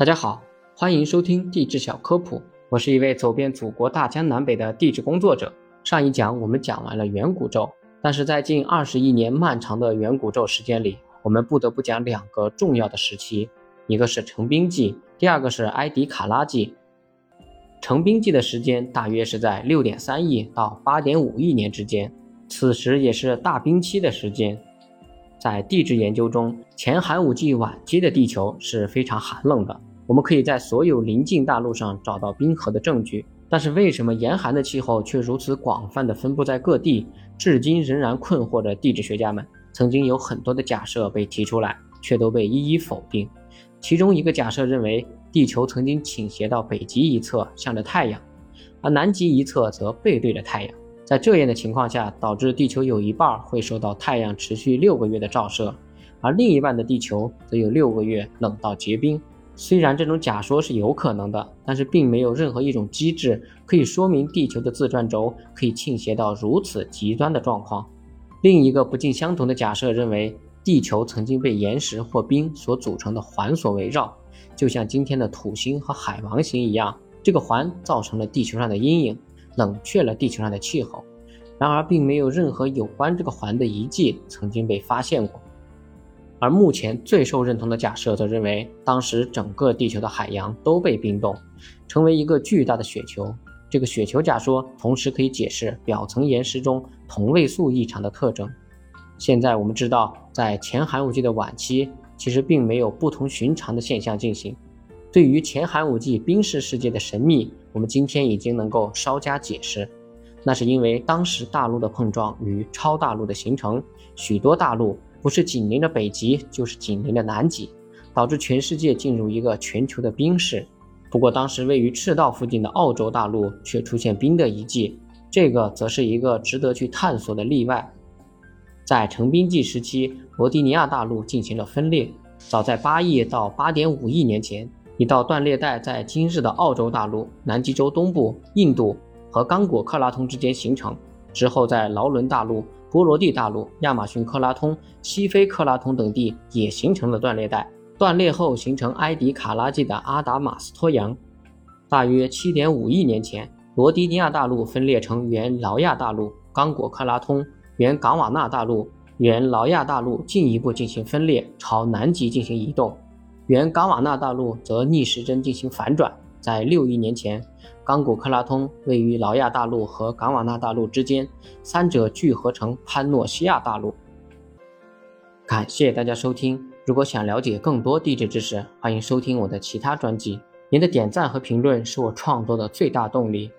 大家好，欢迎收听地质小科普。我是一位走遍祖国大江南北的地质工作者。上一讲我们讲完了远古宙，但是在近二十亿年漫长的远古宙时间里，我们不得不讲两个重要的时期，一个是成冰纪，第二个是埃迪卡拉纪。成冰纪的时间大约是在六点三亿到八点五亿年之间，此时也是大冰期的时间。在地质研究中，前寒武纪晚期的地球是非常寒冷的。我们可以在所有邻近大陆上找到冰河的证据，但是为什么严寒的气候却如此广泛的分布在各地，至今仍然困惑着地质学家们。曾经有很多的假设被提出来，却都被一一否定。其中一个假设认为，地球曾经倾斜到北极一侧，向着太阳，而南极一侧则背对着太阳。在这样的情况下，导致地球有一半会受到太阳持续六个月的照射，而另一半的地球则有六个月冷到结冰。虽然这种假说是有可能的，但是并没有任何一种机制可以说明地球的自转轴可以倾斜到如此极端的状况。另一个不尽相同的假设认为，地球曾经被岩石或冰所组成的环所围绕，就像今天的土星和海王星一样，这个环造成了地球上的阴影。冷却了地球上的气候，然而并没有任何有关这个环的遗迹曾经被发现过。而目前最受认同的假设则认为，当时整个地球的海洋都被冰冻，成为一个巨大的雪球。这个雪球假说同时可以解释表层岩石中同位素异常的特征。现在我们知道，在前寒武纪的晚期，其实并没有不同寻常的现象进行。对于前寒武纪冰释世界的神秘，我们今天已经能够稍加解释。那是因为当时大陆的碰撞与超大陆的形成，许多大陆不是紧邻着北极，就是紧邻着南极，导致全世界进入一个全球的冰室。不过，当时位于赤道附近的澳洲大陆却出现冰的遗迹，这个则是一个值得去探索的例外。在成冰纪时期，罗迪尼亚大陆进行了分裂，早在八亿到八点五亿年前。一道断裂带在今日的澳洲大陆、南极洲东部、印度和刚果克拉通之间形成，之后在劳伦大陆、波罗的大陆、亚马逊克拉通、西非克拉通等地也形成了断裂带。断裂后形成埃迪卡拉纪的阿达马斯托洋。大约7.5亿年前，罗迪尼亚大陆分裂成原劳亚大陆、刚果克拉通、原冈瓦纳大陆、原劳亚大陆进一步进行分裂，朝南极进行移动。原冈瓦纳大陆则逆时针进行反转，在六亿年前，冈古克拉通位于劳亚大陆和冈瓦纳大陆之间，三者聚合成潘诺西亚大陆。感谢大家收听，如果想了解更多地质知识，欢迎收听我的其他专辑。您的点赞和评论是我创作的最大动力。